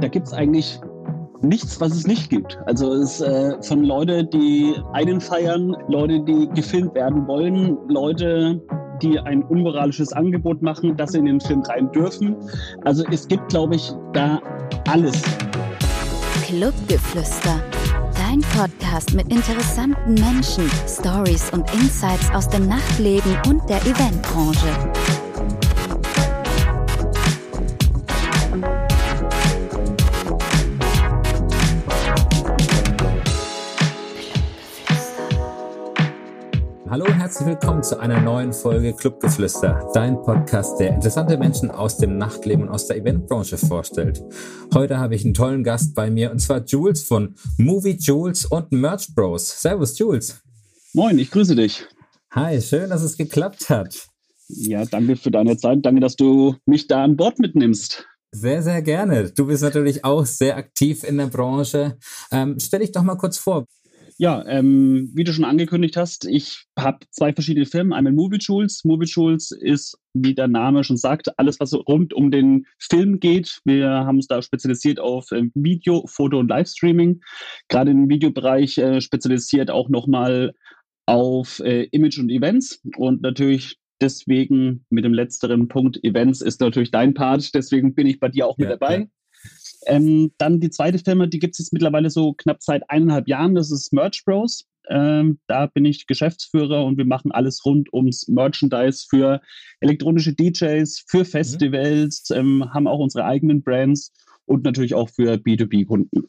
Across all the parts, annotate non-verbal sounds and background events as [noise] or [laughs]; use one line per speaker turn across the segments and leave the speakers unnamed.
da gibt es eigentlich nichts, was es nicht gibt. Also es äh, von Leute, die einen feiern, Leute, die gefilmt werden wollen, Leute, die ein unmoralisches Angebot machen, dass sie in den Film rein dürfen. Also es gibt, glaube ich, da alles.
Clubgeflüster. Dein Podcast mit interessanten Menschen, Stories und Insights aus dem Nachtleben und der Eventbranche.
Herzlich willkommen zu einer neuen Folge Clubgeflüster, dein Podcast, der interessante Menschen aus dem Nachtleben und aus der Eventbranche vorstellt. Heute habe ich einen tollen Gast bei mir und zwar Jules von Movie Jules und Merch Bros. Servus Jules.
Moin, ich grüße dich.
Hi, schön, dass es geklappt hat.
Ja, danke für deine Zeit. Danke, dass du mich da an Bord mitnimmst.
Sehr, sehr gerne. Du bist natürlich auch sehr aktiv in der Branche. Ähm, stell dich doch mal kurz vor.
Ja, ähm, wie du schon angekündigt hast, ich habe zwei verschiedene Firmen. Einmal Movie Tools. Movie Tools ist, wie der Name schon sagt, alles, was rund um den Film geht. Wir haben uns da spezialisiert auf äh, Video, Foto und Livestreaming. Gerade im Videobereich äh, spezialisiert auch nochmal auf äh, Image und Events. Und natürlich deswegen mit dem letzteren Punkt Events ist natürlich dein Part. Deswegen bin ich bei dir auch mit ja, dabei. Ja. Ähm, dann die zweite Firma, die gibt es jetzt mittlerweile so knapp seit eineinhalb Jahren, das ist Merch Bros. Ähm, da bin ich Geschäftsführer und wir machen alles rund ums Merchandise für elektronische DJs, für mhm. Festivals, mhm. ähm, haben auch unsere eigenen Brands und natürlich auch für B2B-Kunden.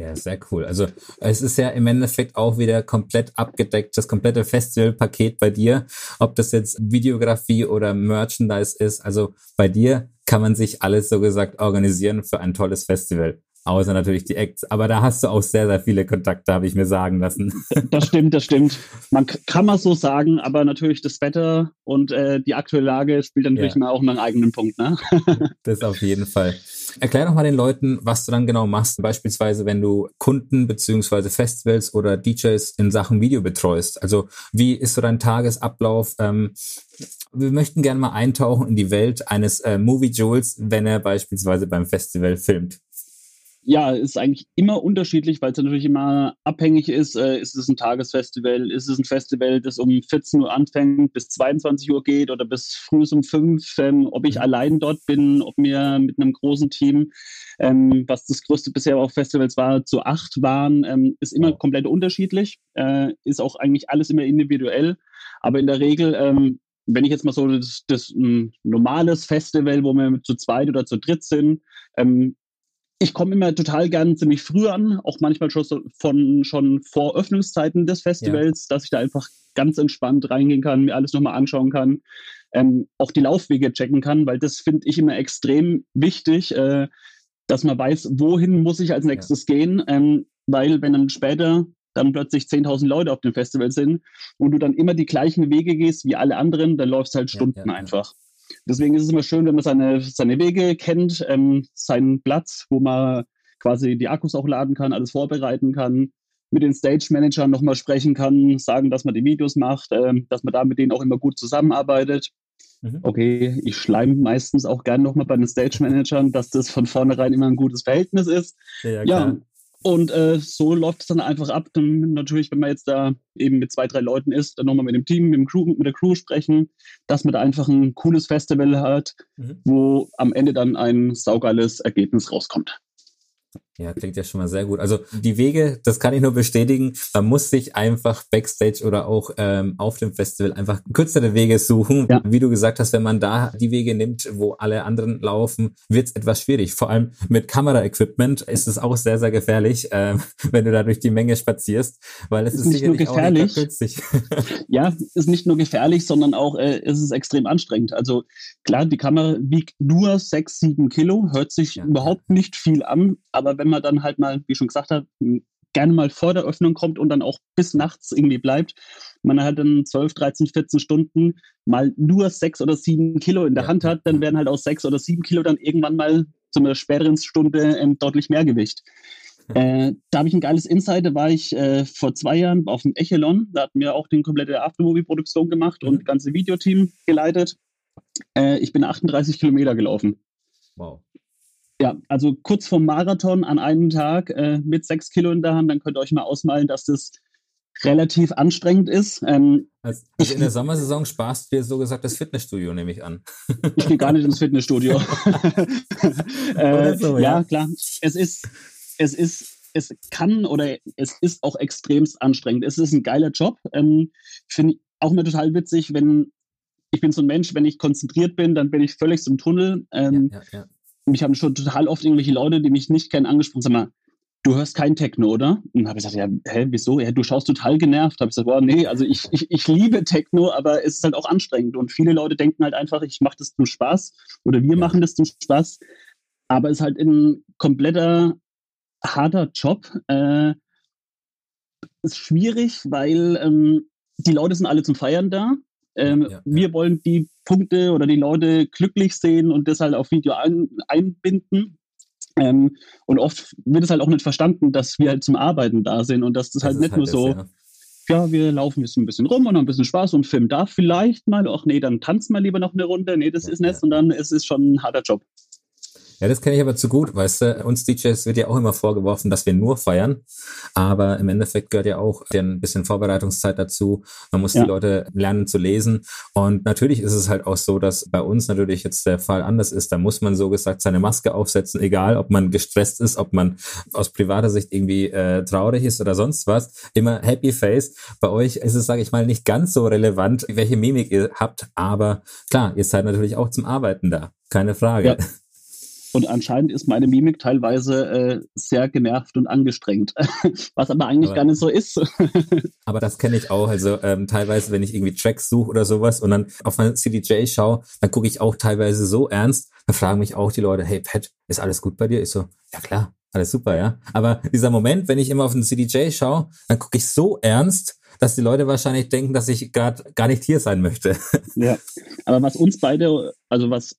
Ja, sehr cool. Also es ist ja im Endeffekt auch wieder komplett abgedeckt, das komplette Festivalpaket bei dir, ob das jetzt Videografie oder Merchandise ist. Also bei dir kann man sich alles so gesagt organisieren für ein tolles Festival. Außer natürlich die Acts. Aber da hast du auch sehr, sehr viele Kontakte, habe ich mir sagen lassen. [laughs]
Das stimmt, das stimmt. Man kann man so sagen, aber natürlich das Wetter und äh, die aktuelle Lage spielt natürlich ja. mal auch einen eigenen Punkt. Ne? [laughs]
das auf jeden Fall. Erklär doch mal den Leuten, was du dann genau machst. Beispielsweise, wenn du Kunden beziehungsweise Festivals oder DJs in Sachen Video betreust. Also wie ist so dein Tagesablauf? Ähm, wir möchten gerne mal eintauchen in die Welt eines äh, Movie Jules, wenn er beispielsweise beim Festival filmt
ja, ist eigentlich immer unterschiedlich, weil es natürlich immer abhängig ist. Äh, ist es ein Tagesfestival? Ist es ein Festival, das um 14 Uhr anfängt, bis 22 Uhr geht oder bis früh um 5? Ähm, ob ich mhm. allein dort bin, ob wir mit einem großen Team, ähm, was das größte bisher auch Festivals war, zu acht waren, ähm, ist immer komplett unterschiedlich. Äh, ist auch eigentlich alles immer individuell. Aber in der Regel ähm, wenn ich jetzt mal so das, das ein normales Festival, wo wir zu zweit oder zu dritt sind, ähm, ich komme immer total gern ziemlich früh an, auch manchmal schon, so von, schon vor Öffnungszeiten des Festivals, ja. dass ich da einfach ganz entspannt reingehen kann, mir alles nochmal anschauen kann, ähm, auch die Laufwege checken kann, weil das finde ich immer extrem wichtig, äh, dass man weiß, wohin muss ich als nächstes ja. gehen, ähm, weil wenn dann später dann plötzlich 10.000 Leute auf dem Festival sind und du dann immer die gleichen Wege gehst wie alle anderen, dann läufst halt Stunden ja, einfach. Deswegen ist es immer schön, wenn man seine, seine Wege kennt, ähm, seinen Platz, wo man quasi die Akkus auch laden kann, alles vorbereiten kann, mit den Stage-Managern nochmal sprechen kann, sagen, dass man die Videos macht, ähm, dass man da mit denen auch immer gut zusammenarbeitet. Mhm. Okay, ich schleime meistens auch gerne nochmal bei den Stage-Managern, dass das von vornherein immer ein gutes Verhältnis ist. Ja, ja und äh, so läuft es dann einfach ab. Dann natürlich, wenn man jetzt da eben mit zwei, drei Leuten ist, dann nochmal mit dem Team, mit, dem Crew, mit der Crew sprechen, dass man da einfach ein cooles Festival hat, mhm. wo am Ende dann ein saugeiles Ergebnis rauskommt.
Ja, klingt ja schon mal sehr gut. Also die Wege, das kann ich nur bestätigen. Man muss sich einfach backstage oder auch ähm, auf dem Festival einfach kürzere Wege suchen. Ja. Wie du gesagt hast, wenn man da die Wege nimmt, wo alle anderen laufen, wird es etwas schwierig. Vor allem mit Kameraequipment ist es auch sehr, sehr gefährlich, ähm, [laughs] wenn du da durch die Menge spazierst, weil es ist, ist
nicht nur gefährlich. [laughs] ja, ist nicht nur gefährlich, sondern auch äh, ist es extrem anstrengend. Also klar, die Kamera wiegt nur sechs, sieben Kilo, hört sich ja. überhaupt nicht viel an, aber wenn man dann halt mal, wie schon gesagt habe, gerne mal vor der Öffnung kommt und dann auch bis nachts irgendwie bleibt. Man hat dann 12, 13, 14 Stunden mal nur sechs oder sieben Kilo in der ja. Hand hat, dann werden halt aus sechs oder sieben Kilo dann irgendwann mal zu einer späteren Stunde ähm, deutlich mehr Gewicht. Äh, da habe ich ein geiles Insight, da war ich äh, vor zwei Jahren auf dem Echelon, da hatten wir auch die komplette Aftermovie-Produktion gemacht mhm. und das ganze Videoteam geleitet. Äh, ich bin 38 Kilometer gelaufen. Wow. Ja, also kurz vorm Marathon an einem Tag äh, mit sechs Kilo in der Hand, dann könnt ihr euch mal ausmalen, dass das relativ anstrengend ist. Ähm,
also, in der Sommersaison sparst dir so gesagt das Fitnessstudio, nehme ich an.
ich gehe gar nicht ins Fitnessstudio. [laughs] äh, so, ja. ja, klar. Es ist, es ist, es kann oder es ist auch extremst anstrengend. Es ist ein geiler Job. Ähm, Finde ich auch immer total witzig, wenn ich bin so ein Mensch, wenn ich konzentriert bin, dann bin ich völlig im Tunnel. Ähm, ja, ja, ja mich haben schon total oft irgendwelche Leute, die mich nicht kennen, angesprochen, sag mal, du hörst kein Techno, oder? Und habe ich gesagt, ja, hä, wieso? Ja, du schaust total genervt. Habe ich gesagt, boah, nee, also ich, ich, ich liebe Techno, aber es ist halt auch anstrengend. Und viele Leute denken halt einfach, ich mache das zum Spaß oder wir ja. machen das zum Spaß. Aber es ist halt ein kompletter harter Job. Äh, ist schwierig, weil ähm, die Leute sind alle zum Feiern da. Ähm, ja, ja. Wir wollen die Punkte oder die Leute glücklich sehen und das halt auf Video ein, einbinden. Ähm, und oft wird es halt auch nicht verstanden, dass wir halt zum Arbeiten da sind und dass das, das halt nicht halt nur das, so, ja. ja. wir laufen jetzt ein bisschen rum und haben ein bisschen Spaß und filmen da vielleicht mal, ach nee, dann tanzen wir lieber noch eine Runde, nee, das ist nicht, sondern es ist schon ein harter Job.
Ja, das kenne ich aber zu gut, weißt du, uns DJs wird ja auch immer vorgeworfen, dass wir nur feiern, aber im Endeffekt gehört ja auch ein bisschen Vorbereitungszeit dazu. Man muss ja. die Leute lernen zu lesen und natürlich ist es halt auch so, dass bei uns natürlich jetzt der Fall anders ist. Da muss man so gesagt seine Maske aufsetzen, egal ob man gestresst ist, ob man aus privater Sicht irgendwie äh, traurig ist oder sonst was. Immer Happy Face. Bei euch ist es, sage ich mal, nicht ganz so relevant, welche Mimik ihr habt, aber klar, ihr seid natürlich auch zum Arbeiten da. Keine Frage. Ja.
Und anscheinend ist meine Mimik teilweise äh, sehr genervt und angestrengt, [laughs] was aber eigentlich aber, gar nicht so ist. [laughs]
aber das kenne ich auch. Also ähm, teilweise, wenn ich irgendwie Tracks suche oder sowas und dann auf mein CDJ schaue, dann gucke ich auch teilweise so ernst. Dann fragen mich auch die Leute, hey Pat, ist alles gut bei dir? Ich so, ja klar, alles super, ja. Aber dieser Moment, wenn ich immer auf den CDJ schaue, dann gucke ich so ernst, dass die Leute wahrscheinlich denken, dass ich gerade gar nicht hier sein möchte.
Ja, [laughs] aber was uns beide, also was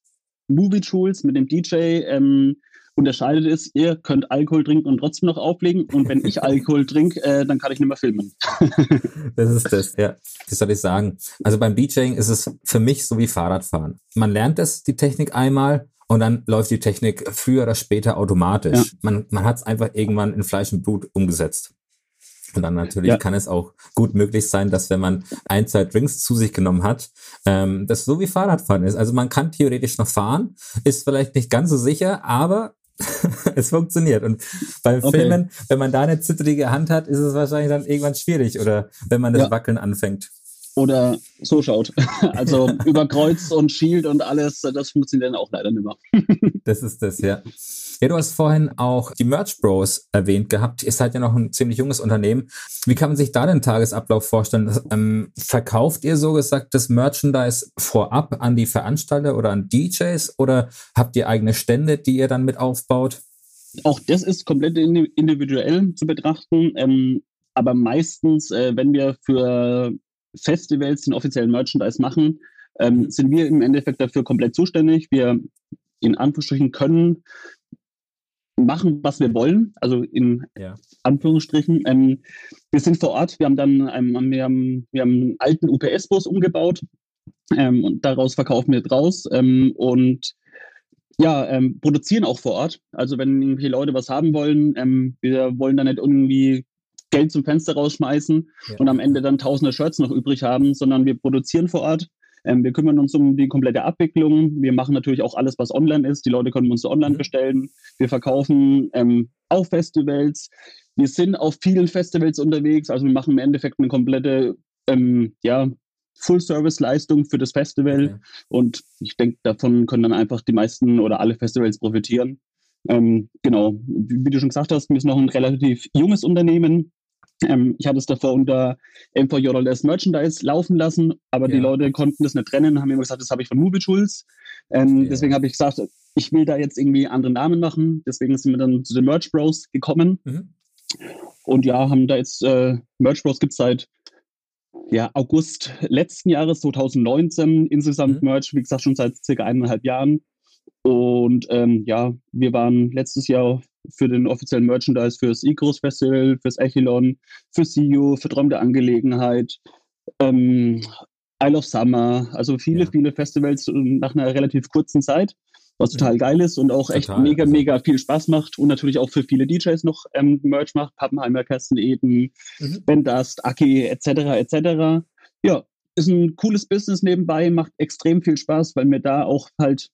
Movie Tools mit dem DJ ähm, unterscheidet ist, ihr könnt Alkohol trinken und trotzdem noch auflegen. Und wenn ich [laughs] Alkohol trinke, äh, dann kann ich nicht mehr filmen. [laughs]
das ist das, ja. Wie soll ich sagen? Also beim DJing ist es für mich so wie Fahrradfahren. Man lernt es, die Technik einmal, und dann läuft die Technik früher oder später automatisch. Ja. Man, man hat es einfach irgendwann in Fleisch und Blut umgesetzt. Und dann natürlich ja. kann es auch gut möglich sein, dass wenn man ein, zwei Drinks zu sich genommen hat, ähm, das so wie Fahrradfahren ist. Also man kann theoretisch noch fahren, ist vielleicht nicht ganz so sicher, aber [laughs] es funktioniert. Und beim okay. Filmen, wenn man da eine zittrige Hand hat, ist es wahrscheinlich dann irgendwann schwierig oder wenn man das ja. Wackeln anfängt.
Oder so schaut. [laughs] Also [laughs] über Kreuz und Shield und alles, das funktioniert dann auch leider nicht mehr.
das ist das, ja. Ja, du hast vorhin auch die Merch Bros erwähnt gehabt. Ihr seid ja noch ein ziemlich junges Unternehmen. Wie kann man sich da den Tagesablauf vorstellen? Ähm, verkauft ihr so gesagt das Merchandise vorab an die Veranstalter oder an DJs oder habt ihr eigene Stände, die ihr dann mit aufbaut?
Auch das ist komplett individuell zu betrachten. Ähm, aber meistens, äh, wenn wir für Festivals den offiziellen Merchandise machen, ähm, sind wir im Endeffekt dafür komplett zuständig. Wir in Anführungsstrichen können machen, was wir wollen, also in ja. Anführungsstrichen. Ähm, wir sind vor Ort, wir haben dann ähm, wir haben, wir haben einen alten UPS-Bus umgebaut ähm, und daraus verkaufen wir draus ähm, und ja, ähm, produzieren auch vor Ort. Also wenn irgendwelche Leute was haben wollen, ähm, wir wollen da nicht irgendwie Geld zum Fenster rausschmeißen ja. und am Ende dann tausende Shirts noch übrig haben, sondern wir produzieren vor Ort. Ähm, wir kümmern uns um die komplette Abwicklung. Wir machen natürlich auch alles, was online ist. Die Leute können uns online mhm. bestellen. Wir verkaufen ähm, auf Festivals. Wir sind auf vielen Festivals unterwegs. Also wir machen im Endeffekt eine komplette ähm, ja, Full-Service-Leistung für das Festival. Okay. Und ich denke, davon können dann einfach die meisten oder alle Festivals profitieren. Ähm, genau, wie, wie, du schon gesagt hast, wir sind noch ein relativ junges Unternehmen. Ähm, ich hatte es davor unter M4JLS Merchandise laufen lassen, aber ja. die Leute konnten das nicht trennen, haben immer gesagt, das habe ich von Movie Tools. Ähm, ja. Deswegen habe ich gesagt, ich will da jetzt irgendwie andere Namen machen. Deswegen sind wir dann zu den Merch Bros gekommen. Mhm. Und ja, haben da jetzt, äh, Merch Bros gibt es seit ja, August letzten Jahres, 2019, insgesamt mhm. Merch, wie gesagt, schon seit circa eineinhalb Jahren. Und ähm, ja, wir waren letztes Jahr für den offiziellen Merchandise fürs Igros Festival, fürs Echilon, für SIU, für Traum der Angelegenheit, ähm, Isle of Summer, also viele, ja. viele Festivals nach einer relativ kurzen Zeit. was total geil ist und auch echt total, mega, also. mega viel Spaß macht und natürlich auch für viele DJs noch ähm, Merch macht. Pappenheimer, Kersten Eden, mhm. Ben Dust, Aki, etc., etc. Ja, ist ein cooles Business nebenbei, macht extrem viel Spaß, weil wir da auch halt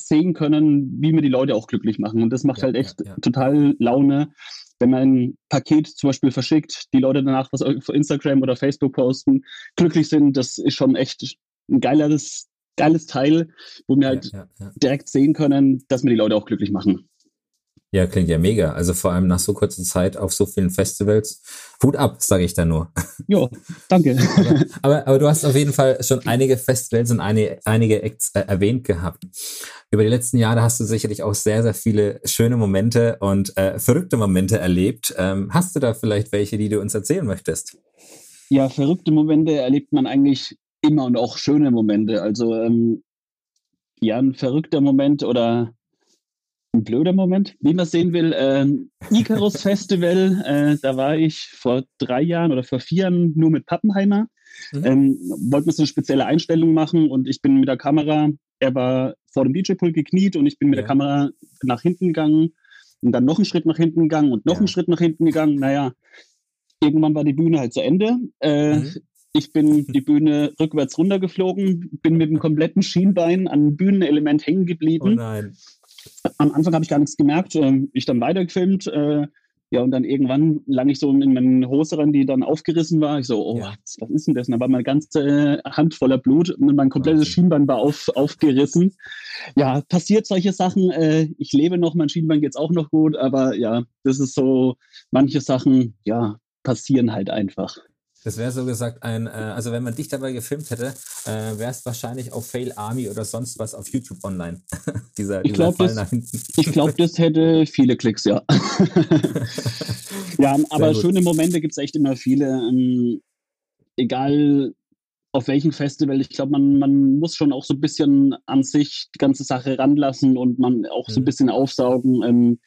sehen können, wie wir die Leute auch glücklich machen. Und das macht ja, halt echt ja, ja. total Laune, wenn man ein Paket zum Beispiel verschickt, die Leute danach was auf Instagram oder Facebook posten, glücklich sind, das ist schon echt ein geileres, geiles Teil, wo wir halt direkt sehen können, dass wir die Leute auch glücklich machen.
Ja, klingt ja mega. Also vor allem nach so kurzer Zeit auf so vielen Festivals. Hut ab, sage ich da nur. [laughs]
Jo, danke.
aber, aber, aber, du hast auf jeden Fall schon einige Festivals und eine, einige Acts äh, erwähnt gehabt. Über die letzten Jahre hast du sicherlich auch sehr, sehr viele schöne Momente und äh, verrückte Momente erlebt. Ähm, hast du da vielleicht welche, die du uns erzählen möchtest?
Ja, verrückte Momente erlebt man eigentlich immer und auch schöne Momente. Also ähm, ja, ein verrückter Moment oder ein blöder Moment, wie man sehen will. Äh, Icarus [laughs] Festival, äh, da war ich vor drei Jahren oder vor vier Jahren nur mit Pappenheimer. Mhm. Ähm, wollten wir so eine spezielle Einstellung machen und ich bin mit der Kamera, er war vor dem DJ-Pult gekniet und ich bin mit ja. der Kamera nach hinten gegangen und dann noch einen Schritt nach hinten gegangen und noch ja. einen Schritt nach hinten gegangen. Naja, irgendwann war die Bühne halt zu Ende. Äh, mhm. Ich bin die Bühne [laughs] rückwärts runtergeflogen, bin mit dem kompletten Schienbein an einem Bühnenelement hängen geblieben. Oh nein. Am Anfang habe ich gar nichts gemerkt. Ähm, ich dann weitergefilmt. Äh, ja, und dann irgendwann lang ich so in meine Hose ran, die dann aufgerissen war. Ich so, oh, ja. was ist denn das? Und dann war meine ganze Hand voller Blut und mein komplettes okay. Schienbein war auf, aufgerissen. Ja, passiert solche Sachen. Äh, ich lebe noch, mein Schienbein geht es auch noch gut, aber ja, das ist so, manche Sachen, ja, passieren halt einfach.
Das wäre so gesagt ein, äh, also wenn man dich dabei gefilmt hätte, äh, wäre es wahrscheinlich auf Fail Army oder sonst was auf YouTube online. [laughs]
dieser, ich glaube, das, glaub, das hätte viele Klicks, ja. [laughs] ja, aber schöne Momente gibt es echt immer viele. Ähm, egal auf welchem Festival, ich glaube, man, man muss schon auch so ein bisschen an sich die ganze Sache ranlassen und man auch so ein mhm. bisschen aufsaugen. Ähm,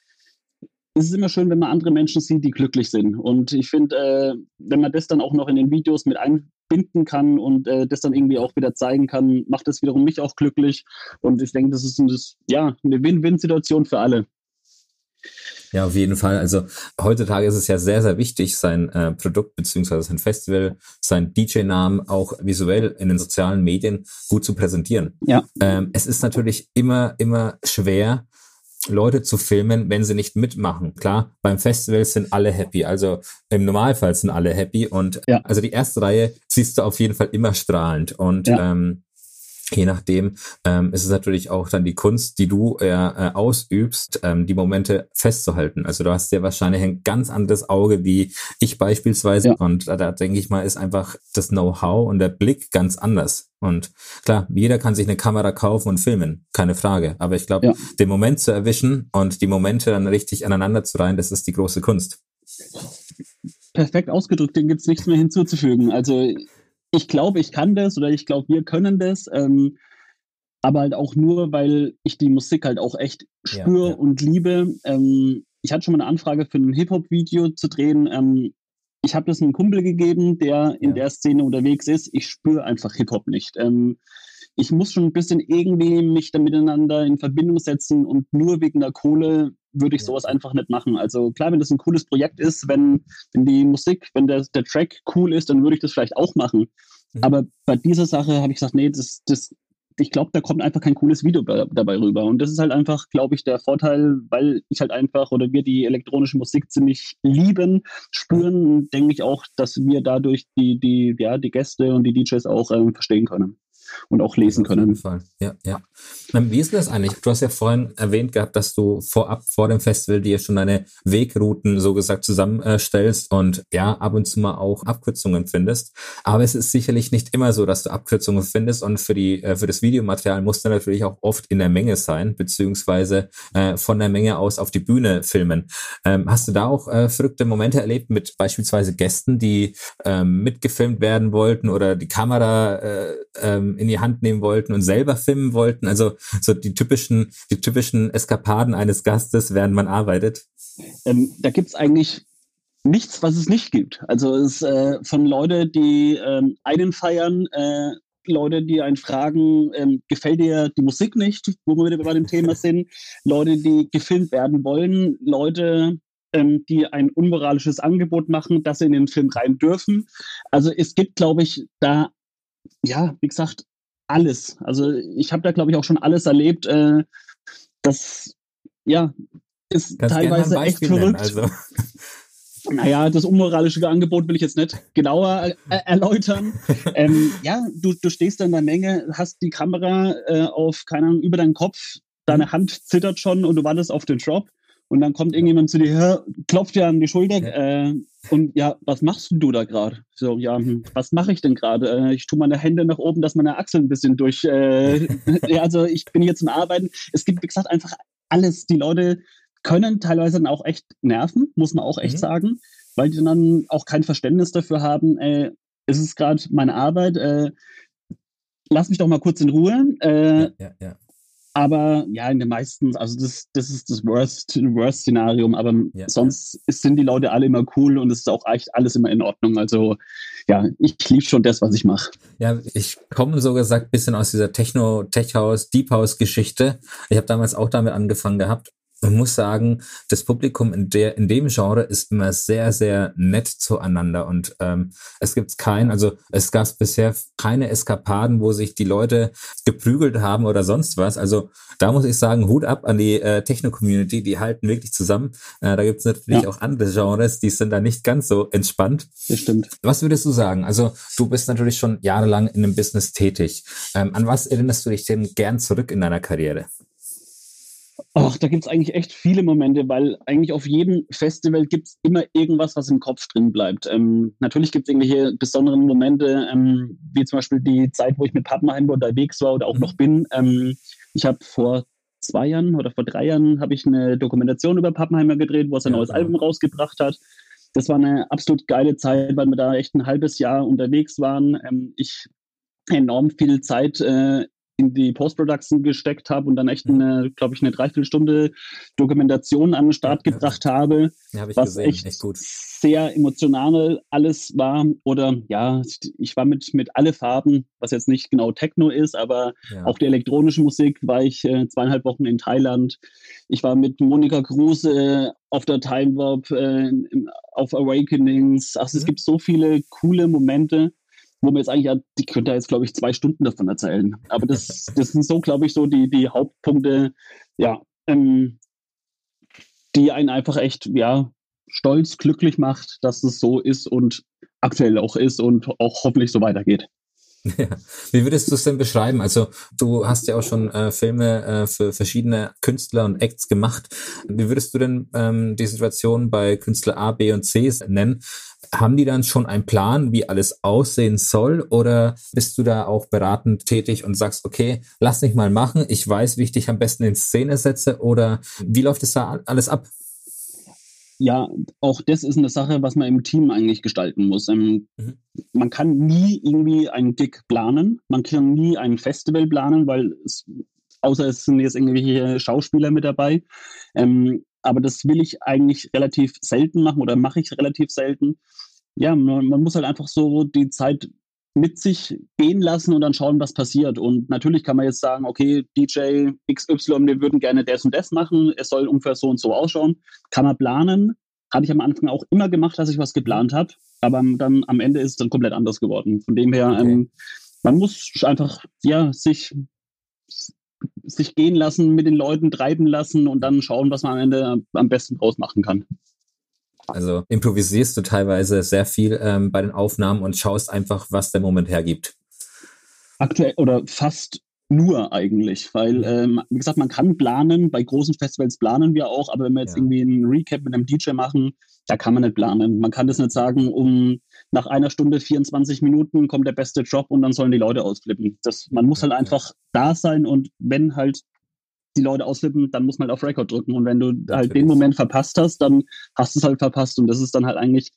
es ist immer schön, wenn man andere Menschen sieht, die glücklich sind. Und ich finde, äh, wenn man das dann auch noch in den Videos mit einbinden kann und äh, das dann irgendwie auch wieder zeigen kann, macht das wiederum mich auch glücklich. Und ich denke, das ist ein, das, ja, eine Win-Win-Situation für alle.
Ja, auf jeden Fall. Also heutzutage ist es ja sehr, sehr wichtig, sein äh, Produkt beziehungsweise sein Festival, sein DJ-Namen auch visuell in den sozialen Medien gut zu präsentieren. Ja. Ähm, es ist natürlich immer, immer schwer, Leute zu filmen, wenn sie nicht mitmachen. Klar, beim Festival sind alle happy. Also im Normalfall sind alle happy. Und ja. also die erste Reihe siehst du auf jeden Fall immer strahlend. Und ja. ähm, je nachdem ähm, ist es natürlich auch dann die Kunst, die du äh, äh, ausübst, ähm, die Momente festzuhalten. Also du hast ja wahrscheinlich ein ganz anderes Auge wie ich beispielsweise. Ja. Und da, da denke ich mal, ist einfach das Know-how und der Blick ganz anders. Und klar, jeder kann sich eine Kamera kaufen und filmen, keine Frage. Aber ich glaube, ja. den Moment zu erwischen und die Momente dann richtig aneinander zu reihen, das ist die große Kunst.
Perfekt ausgedrückt, dem gibt's nichts mehr hinzuzufügen. Also ich glaube, ich kann das oder ich glaube, wir können das. Ähm, aber halt auch nur, weil ich die Musik halt auch echt spüre ja, ja. und liebe. Ähm, ich hatte schon mal eine Anfrage für ein Hip-Hop-Video zu drehen. Ähm, ich habe das einem Kumpel gegeben, der in ja. der Szene unterwegs ist. Ich spüre einfach Hip-Hop nicht. Ähm, ich muss schon ein bisschen irgendwie mich da miteinander in Verbindung setzen und nur wegen der Kohle würde ich sowas einfach nicht machen. Also klar, wenn das ein cooles Projekt ist, wenn, wenn die Musik, wenn der, der Track cool ist, dann würde ich das vielleicht auch machen. Mhm. Aber bei dieser Sache habe ich gesagt, nee, das, das, ich glaube, da kommt einfach kein cooles Video dabei rüber. Und das ist halt einfach, glaube ich, der Vorteil, weil ich halt einfach oder wir die elektronische Musik ziemlich lieben, spüren, denke ich auch, dass wir dadurch die, die, ja, die Gäste und die DJs auch ähm, verstehen können und auch lesen können. Auf jeden
Fall. Ja, ja. Ähm, wie ist das eigentlich? Du hast ja vorhin erwähnt gehabt, dass du vorab vor dem Festival dir schon deine Wegrouten so gesagt zusammenstellst und ja, ab und zu mal auch Abkürzungen findest. Aber es ist sicherlich nicht immer so, dass du Abkürzungen findest und für die äh, für das Videomaterial musst du natürlich auch oft in der Menge sein, beziehungsweise äh, von der Menge aus auf die Bühne filmen. Ähm, hast du da auch äh, verrückte Momente erlebt mit beispielsweise Gästen, die ähm, mitgefilmt werden wollten oder die Kamera äh, ähm, in die Hand nehmen wollten und selber filmen wollten. Also so die typischen, die typischen Eskapaden eines Gastes, während man arbeitet.
Ähm, da gibt's eigentlich nichts, was es nicht gibt. Also es äh, von Leute, die ähm, einen feiern, äh, Leute, die einen fragen, ähm, gefällt dir die Musik nicht, wo wir wieder bei dem Thema [laughs] sind, Leute, die gefilmt werden wollen, Leute, ähm, die ein unmoralisches Angebot machen, dass sie in den Film rein dürfen. Also es gibt, glaube ich, da, ja, wie gesagt, alles. Also ich habe da, glaube ich, auch schon alles erlebt. Äh, das, ja, ist Kannst teilweise echt verrückt. Nennen, also. [laughs] Naja, das unmoralische Angebot will ich jetzt nicht genauer er erläutern. [laughs] ähm, ja, du, du stehst da in der Menge, hast die Kamera äh, auf, keine Ahnung, über deinen Kopf, deine mhm. Hand zittert schon und du wartest auf den Drop. Und dann kommt irgendjemand zu dir, klopft dir an die Schulter ja. Äh, und ja, was machst du da gerade? So, ja, hm, was mache ich denn gerade? Äh, ich tue meine Hände nach oben, dass meine Achseln ein bisschen durch. Äh, [laughs] ja, also ich bin hier zum Arbeiten. Es gibt, wie gesagt, einfach alles. Die Leute können teilweise dann auch echt nerven, muss man auch echt mhm. sagen, weil die dann auch kein Verständnis dafür haben, äh, es ist gerade meine Arbeit, äh, lass mich doch mal kurz in Ruhe. Äh, ja, ja, ja. Aber ja, in den meisten, also das, das ist das Worst, Worst aber ja, sonst sind die Leute alle immer cool und es ist auch echt alles immer in Ordnung. Also ja, ich liebe schon das, was ich mache.
Ja, ich komme so gesagt bisschen aus dieser Techno, Tech House, Deep House Geschichte. Ich habe damals auch damit angefangen gehabt man muss sagen, das Publikum in der in dem Genre ist immer sehr sehr nett zueinander und ähm, es gibt kein, also es gab bisher keine Eskapaden, wo sich die Leute geprügelt haben oder sonst was. Also da muss ich sagen, Hut ab an die äh, Techno-Community, die halten wirklich zusammen. Äh, da gibt es natürlich ja. auch andere Genres, die sind da nicht ganz so entspannt.
Das stimmt.
Was würdest du sagen? Also du bist natürlich schon jahrelang in einem Business tätig. Ähm, an was erinnerst du dich denn gern zurück in deiner Karriere?
Ach, da gibt es eigentlich echt viele Momente, weil eigentlich auf jedem Festival gibt es immer irgendwas, was im Kopf drin bleibt. Ähm, natürlich gibt es irgendwelche besonderen Momente, ähm, wie zum Beispiel die Zeit, wo ich mit Pappenheim unterwegs war oder auch noch bin. Ähm, ich habe vor zwei Jahren oder vor drei Jahren habe ich eine Dokumentation über Pappenheimer gedreht, wo er sein ja, neues ja. Album rausgebracht hat. Das war eine absolut geile Zeit, weil wir da echt ein halbes Jahr unterwegs waren. Ähm, ich enorm viel Zeit äh, in die Post-Production gesteckt habe und dann echt mhm. eine, glaube ich, eine Dreiviertelstunde Dokumentation an den Start ja, gebracht ja. habe, ja, hab was gesehen. echt, echt sehr emotional alles war. Oder ja, ich war mit, mit alle Farben, was jetzt nicht genau Techno ist, aber auch die elektronische Musik war ich äh, zweieinhalb Wochen in Thailand. Ich war mit Monika Kruse äh, auf der Time Warp, äh, auf Awakenings. Ach, mhm. es gibt so viele coole Momente wo man jetzt eigentlich, die könnte jetzt, glaube ich, zwei Stunden davon erzählen. Aber das, das sind so, glaube ich, so die, die Hauptpunkte, ja, ähm, die einen einfach echt, ja, stolz, glücklich macht, dass es so ist und aktuell auch ist und auch hoffentlich so weitergeht.
Ja. Wie würdest du es denn beschreiben? Also du hast ja auch schon äh, Filme äh, für verschiedene Künstler und Acts gemacht. Wie würdest du denn ähm, die Situation bei Künstler A, B und C nennen? Haben die dann schon einen Plan, wie alles aussehen soll? Oder bist du da auch beratend tätig und sagst, okay, lass mich mal machen, ich weiß, wie ich dich am besten in Szene setze? Oder wie läuft es da alles ab?
Ja, auch das ist eine Sache, was man im Team eigentlich gestalten muss. Ähm, mhm. Man kann nie irgendwie einen Gig planen, man kann nie ein Festival planen, weil es, außer es sind jetzt irgendwelche Schauspieler mit dabei. Ähm, aber das will ich eigentlich relativ selten machen oder mache ich relativ selten. Ja, man, man muss halt einfach so die Zeit mit sich gehen lassen und dann schauen, was passiert. Und natürlich kann man jetzt sagen, okay, DJ XY, wir würden gerne das und das machen, es soll ungefähr so und so ausschauen. Kann man planen. Hatte ich am Anfang auch immer gemacht, dass ich was geplant habe, aber dann am Ende ist es dann komplett anders geworden. Von dem her, okay. ähm, man muss einfach ja sich sich gehen lassen, mit den Leuten treiben lassen und dann schauen, was man am Ende am besten draus machen kann.
Also improvisierst du teilweise sehr viel ähm, bei den Aufnahmen und schaust einfach, was der Moment hergibt.
Aktuell oder fast nur eigentlich, weil, mhm. ähm, wie gesagt, man kann planen, bei großen Festivals planen wir auch, aber wenn wir jetzt ja. irgendwie einen Recap mit einem DJ machen, da kann man nicht planen. Man kann das nicht sagen, um nach einer Stunde 24 Minuten kommt der beste Drop und dann sollen die Leute ausflippen. Das, man muss halt einfach da sein und wenn halt die Leute ausflippen, dann muss man halt auf Record drücken. Und wenn du Natürlich. halt den Moment verpasst hast, dann hast du es halt verpasst. Und das ist dann halt eigentlich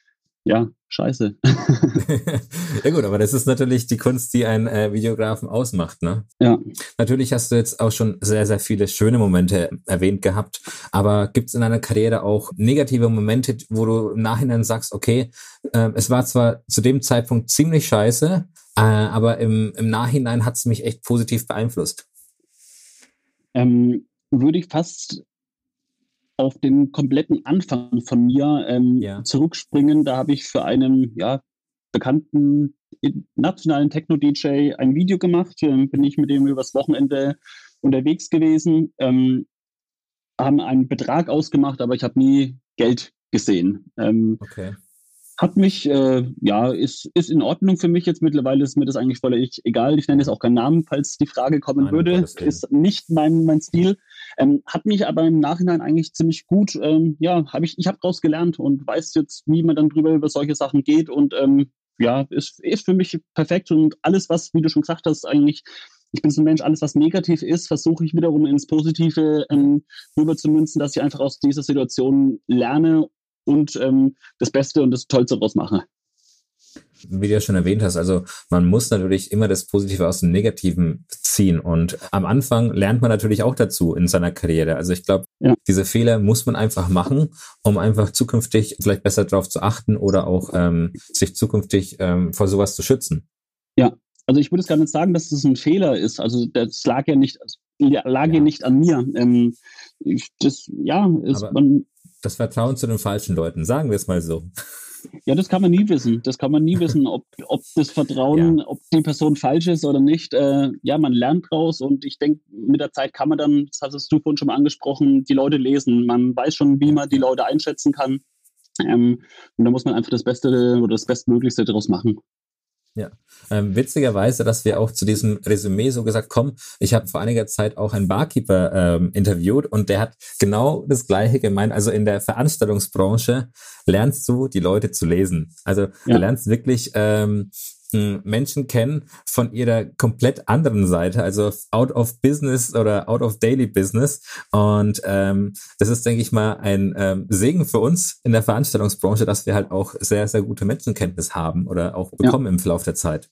ja, scheiße. [laughs] [laughs]
ja gut, aber das ist natürlich die Kunst, die einen äh, Videografen ausmacht, ne?
Ja.
Natürlich hast du jetzt auch schon sehr, sehr viele schöne Momente erwähnt gehabt, aber gibt es in deiner Karriere auch negative Momente, wo du im Nachhinein sagst, okay, äh, es war zwar zu dem Zeitpunkt ziemlich scheiße, äh, aber im, im Nachhinein hat es mich echt positiv beeinflusst.
Ähm, würde ich fast auf den kompletten Anfang von mir ähm, ja. zurückspringen. Da habe ich für einen ja, bekannten nationalen Techno-DJ ein Video gemacht. Ähm, bin ich mit dem übers Wochenende unterwegs gewesen. Ähm, haben einen Betrag ausgemacht, aber ich habe nie Geld gesehen. Ähm, okay. Hat mich, äh, ja, ist, ist in Ordnung für mich jetzt mittlerweile, ist mir das eigentlich völlig egal. Ich nenne jetzt auch keinen Namen, falls die Frage kommen Nein, würde. Ist nicht mein, mein Stil. Ähm, hat mich aber im Nachhinein eigentlich ziemlich gut, ähm, ja, habe ich, ich habe daraus gelernt und weiß jetzt, wie man dann drüber über solche Sachen geht und ähm, ja, ist, ist für mich perfekt und alles, was, wie du schon gesagt hast, eigentlich ich bin so ein Mensch, alles was negativ ist, versuche ich wiederum ins Positive ähm, rüber zu münzen, dass ich einfach aus dieser Situation lerne und ähm, das Beste und das Tollste daraus mache
wie du ja schon erwähnt hast, also man muss natürlich immer das Positive aus dem Negativen ziehen. Und am Anfang lernt man natürlich auch dazu in seiner Karriere. Also ich glaube, ja. diese Fehler muss man einfach machen, um einfach zukünftig vielleicht besser darauf zu achten oder auch ähm, sich zukünftig ähm, vor sowas zu schützen.
Ja, also ich würde es gar nicht sagen, dass das ein Fehler ist. Also das lag ja nicht, lag ja, ja nicht an mir. Ähm, ich, das, ja, ist,
man, das Vertrauen zu den falschen Leuten, sagen wir es mal so.
Ja, das kann man nie wissen. Das kann man nie [laughs] wissen, ob, ob das Vertrauen, ja. ob die Person falsch ist oder nicht. Äh, ja, man lernt draus und ich denke, mit der Zeit kann man dann, das hast du vorhin schon mal angesprochen, die Leute lesen. Man weiß schon, wie man die Leute einschätzen kann. Ähm, und da muss man einfach das Beste oder das Bestmöglichste daraus machen.
Ja, ähm, witzigerweise, dass wir auch zu diesem Resümee so gesagt kommen. Ich habe vor einiger Zeit auch einen Barkeeper ähm, interviewt und der hat genau das Gleiche gemeint. Also in der Veranstaltungsbranche lernst du die Leute zu lesen. Also ja. du lernst wirklich ähm, Menschen kennen von ihrer komplett anderen Seite, also out of business oder out of daily business. Und ähm, das ist, denke ich mal, ein ähm, Segen für uns in der Veranstaltungsbranche, dass wir halt auch sehr, sehr gute Menschenkenntnis haben oder auch bekommen ja. im Verlauf der Zeit.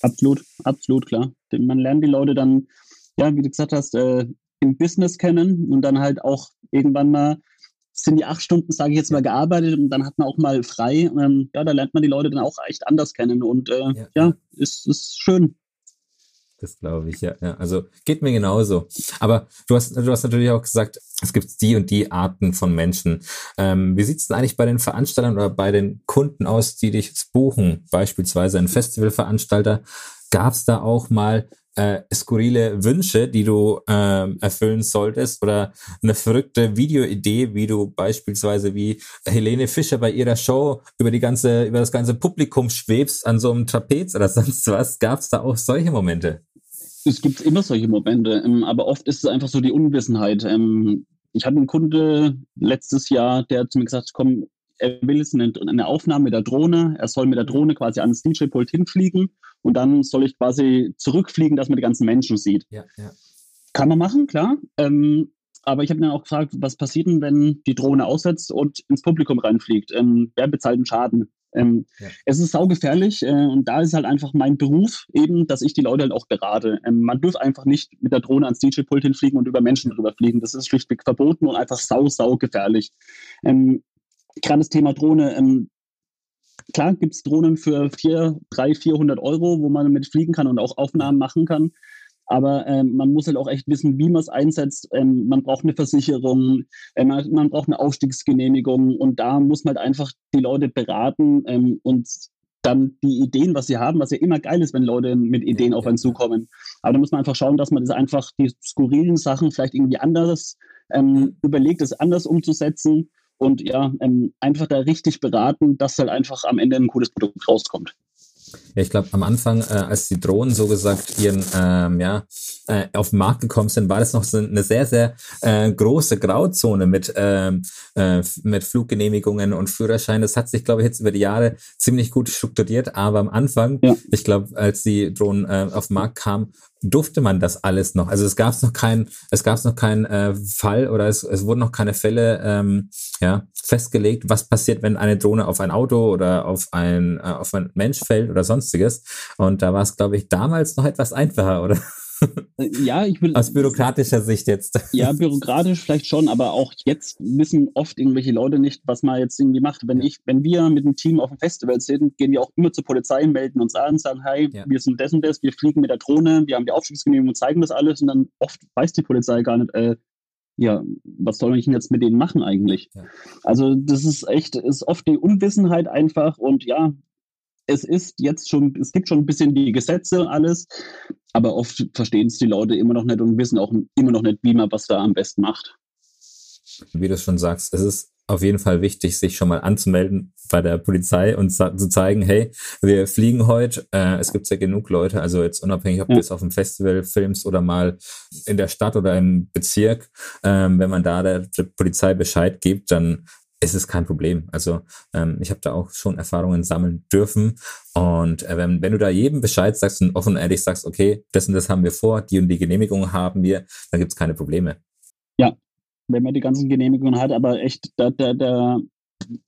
Absolut, absolut, klar. Man lernt die Leute dann, ja, wie du gesagt hast, äh, im Business kennen und dann halt auch irgendwann mal sind die acht Stunden, sage ich jetzt mal, gearbeitet und dann hat man auch mal frei. Ähm, ja, da lernt man die Leute dann auch echt anders kennen und äh, ja, ja ist, ist schön.
Das glaube ich, ja, ja. Also geht mir genauso. Aber du hast, du hast natürlich auch gesagt, es gibt die und die Arten von Menschen. Ähm, wie sieht's denn eigentlich bei den Veranstaltern oder bei den Kunden aus, die dich buchen? Beispielsweise ein Festivalveranstalter. Gab es da auch mal äh, skurrile Wünsche, die du äh, erfüllen solltest oder eine verrückte Videoidee, wie du beispielsweise wie Helene Fischer bei ihrer Show über die ganze, über das ganze Publikum schwebst an so einem Trapez oder [laughs] sonst was. Gab es da auch solche Momente?
Es gibt immer solche Momente, ähm, aber oft ist es einfach so die Unwissenheit. Ähm, ich hatte einen Kunde letztes Jahr, der zu mir gesagt hat, komm, er will jetzt eine, eine Aufnahme mit der Drohne, er soll mit der Drohne quasi ans DJ-Pult hinfliegen und dann soll ich quasi zurückfliegen, dass man die ganzen Menschen sieht. Ja, ja. Kann man machen, klar. Ähm, aber ich habe dann auch gefragt, was passiert denn, wenn die Drohne aussetzt und ins Publikum reinfliegt? Ähm, wer bezahlt den Schaden? Ähm, ja. Es ist saugefährlich äh, und da ist halt einfach mein Beruf eben, dass ich die Leute halt auch berate. Ähm, man dürfte einfach nicht mit der Drohne ans DJ-Pult hinfliegen und über Menschen drüber fliegen. Das ist schlichtweg verboten und einfach sau, sau gefährlich. Ähm, Gerade das Thema Drohne. Ähm, klar gibt es Drohnen für 4, 300, 400 Euro, wo man mit fliegen kann und auch Aufnahmen machen kann. Aber ähm, man muss halt auch echt wissen, wie man es einsetzt. Ähm, man braucht eine Versicherung, äh, man, man, braucht eine Aufstiegsgenehmigung und da muss man halt einfach die Leute beraten ähm, und dann die Ideen, was sie haben, was ja immer geil ist, wenn Leute mit Ideen auf einen zukommen. Aber da muss man einfach schauen, dass man das einfach, die skurrilen Sachen vielleicht irgendwie anders ähm, überlegt, es anders umzusetzen und ja, ähm, einfach da richtig beraten, dass halt einfach am Ende ein cooles Produkt rauskommt.
Ja, ich glaube, am Anfang, äh, als die Drohnen so gesagt ihren, ähm, ja, äh, auf den Markt gekommen sind, war das noch so eine sehr, sehr äh, große Grauzone mit, ähm, äh, mit Fluggenehmigungen und Führerschein. Das hat sich, glaube ich, jetzt über die Jahre ziemlich gut strukturiert, aber am Anfang, ja. ich glaube, als die Drohnen äh, auf den Markt kamen, durfte man das alles noch. Also es gab noch keinen, es gab noch keinen äh, Fall oder es, es wurden noch keine Fälle ähm, ja, festgelegt, was passiert, wenn eine Drohne auf ein Auto oder auf ein, äh, auf ein Mensch fällt oder sonstiges. Und da war es, glaube ich, damals noch etwas einfacher, oder?
Äh, ja, ich will.
Aus bürokratischer Sicht jetzt.
Ja, [laughs] bürokratisch vielleicht schon, aber auch jetzt wissen oft irgendwelche Leute nicht, was man jetzt irgendwie macht. Wenn ich, wenn wir mit dem Team auf dem Festival sind, gehen wir auch immer zur Polizei, melden uns an, sagen, hey, ja. wir sind das und das, wir fliegen mit der Drohne, wir haben die Aufstiegsgenehmigung und zeigen das alles und dann oft weiß die Polizei gar nicht, äh, ja, was soll ich denn jetzt mit denen machen eigentlich? Ja. Also das ist echt, ist oft die Unwissenheit einfach und ja, es ist jetzt schon, es gibt schon ein bisschen die Gesetze, alles, aber oft verstehen es die Leute immer noch nicht und wissen auch immer noch nicht, wie man was da am besten macht.
Wie du schon sagst, es ist auf jeden Fall wichtig, sich schon mal anzumelden bei der Polizei und zu zeigen, hey, wir fliegen heute. Äh, es gibt ja genug Leute, also jetzt unabhängig, ob ja. du es auf dem Festival filmst oder mal in der Stadt oder im Bezirk, ähm, wenn man da der, der Polizei Bescheid gibt, dann ist es kein Problem. Also ähm, ich habe da auch schon Erfahrungen sammeln dürfen. Und äh, wenn, wenn du da jedem Bescheid sagst und offen und ehrlich sagst, okay, das und das haben wir vor, die und die Genehmigung haben wir, dann gibt's keine Probleme.
Ja, wenn man die ganzen Genehmigungen hat, aber echt, da, da, da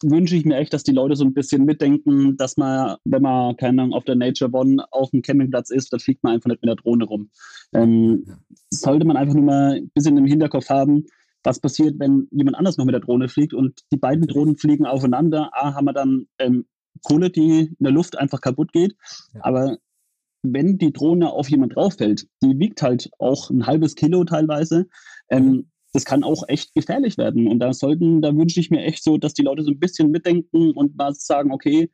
wünsche ich mir echt, dass die Leute so ein bisschen mitdenken, dass man, wenn man, keine Ahnung, auf der Nature One auf dem Campingplatz ist, dann fliegt man einfach nicht mit der Drohne rum. Ähm, sollte man einfach nur mal ein bisschen im Hinterkopf haben, was passiert, wenn jemand anders noch mit der Drohne fliegt und die beiden Drohnen fliegen aufeinander. A, haben wir dann ähm, Kohle, die in der Luft einfach kaputt geht. Ja. Aber wenn die Drohne auf jemand drauf fällt, die wiegt halt auch ein halbes Kilo teilweise. Ähm, mhm. das kann auch echt gefährlich werden. Und da sollten, da wünsche ich mir echt so, dass die Leute so ein bisschen mitdenken und mal sagen, okay,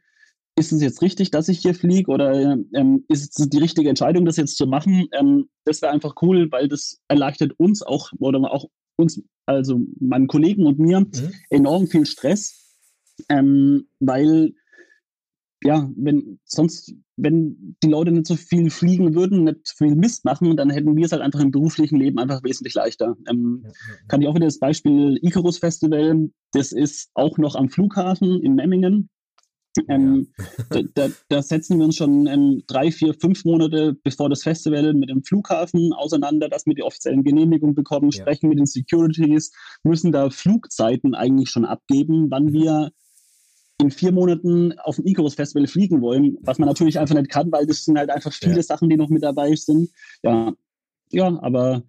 ist es jetzt richtig, dass ich hier fliege oder ähm, ist es die richtige Entscheidung, das jetzt zu machen? Ähm, das wäre einfach cool, weil das erleichtert uns auch oder auch uns, also meinen Kollegen und mir, mhm. enorm viel Stress, ähm, weil ja, wenn sonst, wenn die Leute nicht so viel fliegen würden, nicht viel Mist machen, dann hätten wir es halt einfach im beruflichen Leben einfach wesentlich leichter. Ähm, ja, ja, ja. Kann ich auch wieder das Beispiel Icarus Festival, das ist auch noch am Flughafen in Memmingen. Ähm, da, da, da, setzen wir uns schon ähm, drei, vier, fünf Monate bevor das Festival mit dem Flughafen auseinander, dass wir die offiziellen Genehmigungen bekommen, ja. sprechen mit den Securities, müssen da Flugzeiten eigentlich schon abgeben, wann mhm. wir in vier Monaten auf dem Icarus Festival fliegen wollen, was man natürlich einfach nicht kann, weil das sind halt einfach viele ja. Sachen, die noch mit dabei sind. Ja, ja, aber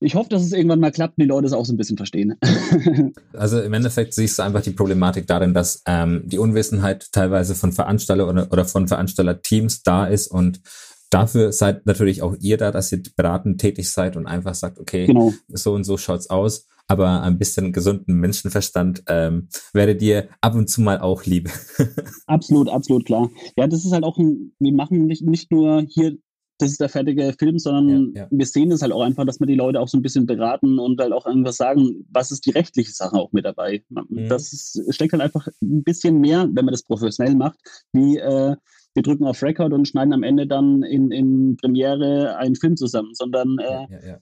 ich hoffe, dass es irgendwann mal klappt und die Leute es auch so ein bisschen verstehen. [laughs]
also im Endeffekt siehst du einfach die Problematik darin, dass ähm, die Unwissenheit teilweise von Veranstalter oder, oder von Veranstalterteams da ist und dafür seid natürlich auch ihr da, dass ihr beratend tätig seid und einfach sagt, okay, genau. so und so schaut's aus. Aber ein bisschen gesunden Menschenverstand ähm, wäre dir ab und zu mal auch lieb. [laughs]
absolut, absolut klar. Ja, das ist halt auch ein, wir machen nicht, nicht nur hier das ist der fertige Film, sondern ja, ja. wir sehen es halt auch einfach, dass wir die Leute auch so ein bisschen beraten und halt auch irgendwas sagen, was ist die rechtliche Sache auch mit dabei. Mhm. Das ist, steckt halt einfach ein bisschen mehr, wenn man das professionell macht, wie äh, wir drücken auf Record und schneiden am Ende dann in, in Premiere einen Film zusammen, sondern äh, ja,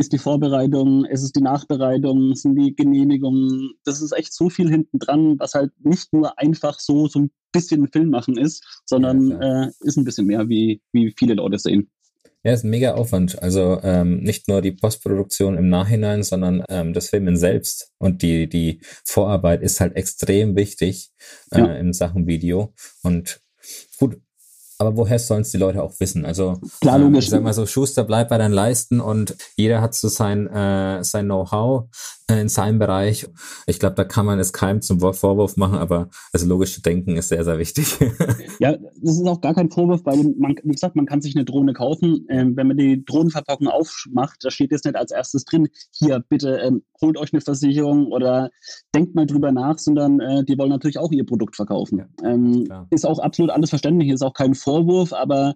ist die Vorbereitung, es ist die Nachbereitung, es sind die Genehmigungen. Das ist echt so viel hinten dran, was halt nicht nur einfach so, so ein bisschen Film machen ist, sondern ja, äh, ist ein bisschen mehr, wie, wie viele Leute sehen.
Ja, ist ein mega Aufwand. Also ähm, nicht nur die Postproduktion im Nachhinein, sondern ähm, das Filmen selbst und die die Vorarbeit ist halt extrem wichtig äh, ja. in Sachen Video. Und gut, aber woher sollen es die Leute auch wissen? Also Klar, ähm, logisch. Ähm, sag mal so, Schuster bleibt bei deinen Leisten und jeder hat so sein, äh, sein Know-how in seinem Bereich. Ich glaube, da kann man es keinem zum Vorwurf machen, aber das logische Denken ist sehr, sehr wichtig. [laughs]
ja, das ist auch gar kein Vorwurf, weil man, wie gesagt, man kann sich eine Drohne kaufen. Ähm, wenn man die Drohnenverpackung aufmacht, da steht jetzt nicht als erstes drin, hier bitte ähm, holt euch eine Versicherung oder denkt mal drüber nach, sondern äh, die wollen natürlich auch ihr Produkt verkaufen. Ja, ähm, ist auch absolut alles verständlich, ist auch kein Vorwurf, aber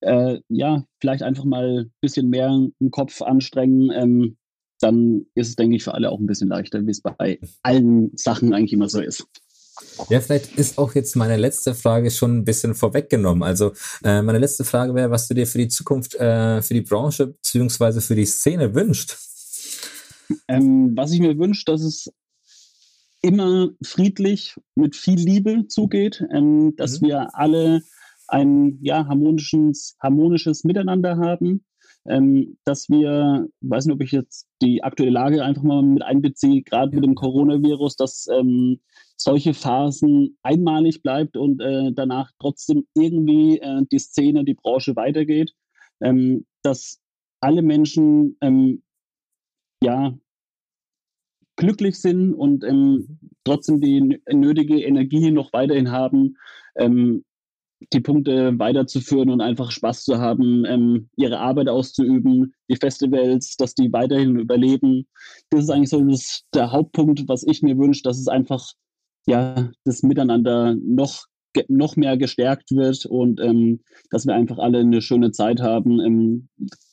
äh, ja, vielleicht einfach mal ein bisschen mehr den Kopf anstrengen. Ähm, dann ist es, denke ich, für alle auch ein bisschen leichter, wie es bei allen Sachen eigentlich immer so ist.
Ja, vielleicht ist auch jetzt meine letzte Frage schon ein bisschen vorweggenommen. Also äh, meine letzte Frage wäre, was du dir für die Zukunft, äh, für die Branche beziehungsweise für die Szene wünscht.
Ähm, was ich mir wünsche, dass es immer friedlich mit viel Liebe zugeht, ähm, dass mhm. wir alle ein ja, harmonisches, harmonisches Miteinander haben, ähm, dass wir, ich weiß nicht, ob ich jetzt die aktuelle Lage einfach mal mit einbeziehe, gerade ja. mit dem Coronavirus, dass ähm, solche Phasen einmalig bleibt und äh, danach trotzdem irgendwie äh, die Szene, die Branche weitergeht. Ähm, dass alle Menschen ähm, ja glücklich sind und ähm, trotzdem die nötige Energie noch weiterhin haben, ähm, die Punkte weiterzuführen und einfach Spaß zu haben, ähm, ihre Arbeit auszuüben, die Festivals, dass die weiterhin überleben. Das ist eigentlich so das, der Hauptpunkt, was ich mir wünsche, dass es einfach ja das Miteinander noch noch mehr gestärkt wird und ähm, dass wir einfach alle eine schöne Zeit haben. Ähm,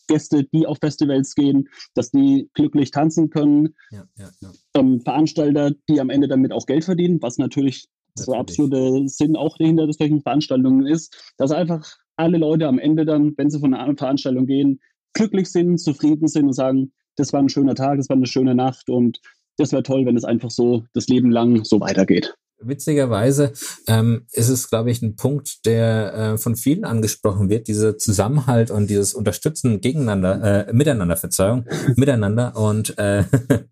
Gäste, die auf Festivals gehen, dass die glücklich tanzen können. Ja, ja, ja. Ähm, Veranstalter, die am Ende damit auch Geld verdienen, was natürlich, natürlich. so absolute Sinn auch hinter solchen Veranstaltungen ist, dass einfach alle Leute am Ende dann, wenn sie von einer Veranstaltung gehen, glücklich sind, zufrieden sind und sagen, das war ein schöner Tag, das war eine schöne Nacht und das wäre toll, wenn es einfach so das Leben lang so weitergeht.
Witzigerweise ähm, ist es, glaube ich, ein Punkt, der äh, von vielen angesprochen wird, dieser Zusammenhalt und dieses Unterstützen gegeneinander, äh, miteinander, Verzeihung, miteinander und äh,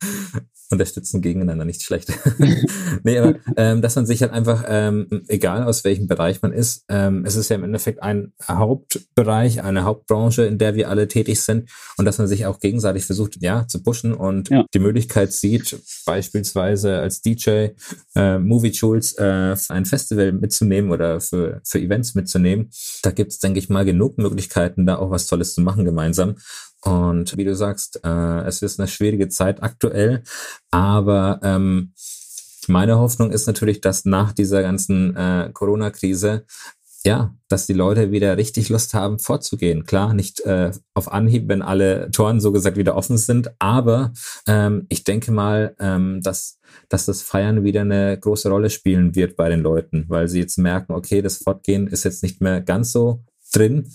[laughs] unterstützen gegeneinander, nicht schlecht. [laughs] [laughs] nee, aber ähm, dass man sich halt einfach, ähm, egal aus welchem Bereich man ist, ähm, es ist ja im Endeffekt ein Hauptbereich, eine Hauptbranche, in der wir alle tätig sind und dass man sich auch gegenseitig versucht, ja, zu pushen und ja. die Möglichkeit sieht, beispielsweise als DJ äh, Movie Jules äh, für ein Festival mitzunehmen oder für, für Events mitzunehmen. Da gibt's denke ich mal, genug Möglichkeiten, da auch was Tolles zu machen gemeinsam. Und wie du sagst, äh, es ist eine schwierige Zeit aktuell, aber ähm, meine Hoffnung ist natürlich, dass nach dieser ganzen äh, Corona-Krise ja, dass die Leute wieder richtig Lust haben, vorzugehen. Klar, nicht äh, auf Anhieb, wenn alle Toren so gesagt wieder offen sind, aber ähm, ich denke mal, ähm, dass, dass das Feiern wieder eine große Rolle spielen wird bei den Leuten, weil sie jetzt merken, okay, das Fortgehen ist jetzt nicht mehr ganz so drin.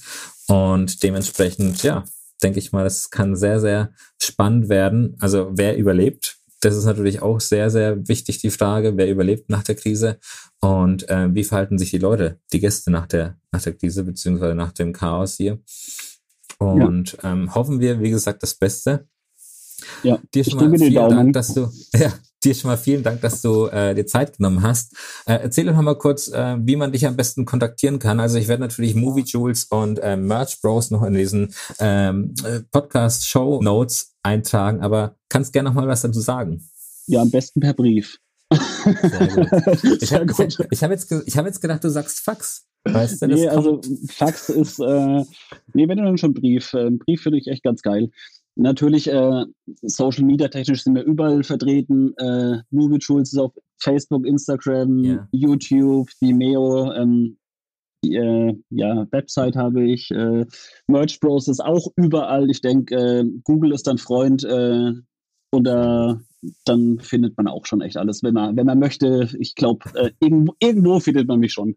Und dementsprechend, ja, denke ich mal, das kann sehr, sehr spannend werden. Also wer überlebt, das ist natürlich auch sehr, sehr wichtig, die Frage, wer überlebt nach der Krise und äh, wie verhalten sich die Leute, die Gäste nach der, nach der Krise, beziehungsweise nach dem Chaos hier. Und ja. ähm, hoffen wir, wie gesagt, das Beste. Ja, dir schon mal vielen Dank, dass du, [laughs] ja, dir schon mal vielen Dank, dass du äh, dir Zeit genommen hast. Äh, erzähl doch mal kurz, äh, wie man dich am besten kontaktieren kann. Also ich werde natürlich Movie Jules und äh, Merch Bros noch in diesen ähm, äh, Podcast Show Notes eintragen, aber kannst gerne noch mal was dazu sagen.
Ja, am besten per Brief. [laughs]
Ich habe hab jetzt, hab jetzt gedacht, du sagst Fax. Weißt du,
nee, also Fax ist, äh, nee, wenn du dann schon Brief. Äh, Brief finde ich echt ganz geil. Natürlich, äh, Social Media technisch sind wir überall vertreten. Äh, Movie Tools ist auf Facebook, Instagram, yeah. YouTube, Vimeo, ähm, äh, ja, Website habe ich, äh, Merch Bros ist auch überall. Ich denke, äh, Google ist dann Freund äh, oder dann findet man auch schon echt alles, wenn man, wenn man möchte. Ich glaube, äh, irgendwo, irgendwo findet man mich schon.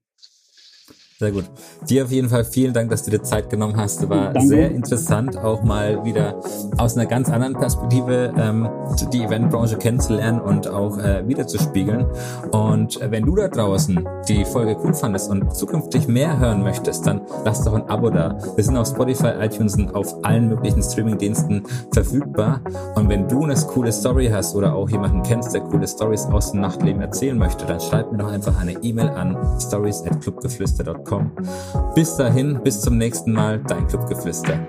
Sehr gut. Dir auf jeden Fall vielen Dank, dass du dir Zeit genommen hast. War Danke. sehr interessant, auch mal wieder aus einer ganz anderen Perspektive ähm, die Eventbranche kennenzulernen und auch äh, wieder zu spiegeln. Und äh, wenn du da draußen die Folge cool fandest und zukünftig mehr hören möchtest, dann lass doch ein Abo da. Wir sind auf Spotify, iTunes und auf allen möglichen Streamingdiensten verfügbar. Und wenn du eine coole Story hast oder auch jemanden kennst, der coole Stories aus dem Nachtleben erzählen möchte, dann schreib mir doch einfach eine E-Mail an stories at clubgeflüster.com www.clubgeflüster.com. Bis dahin, bis zum nächsten Mal, dein Clubgeflüster.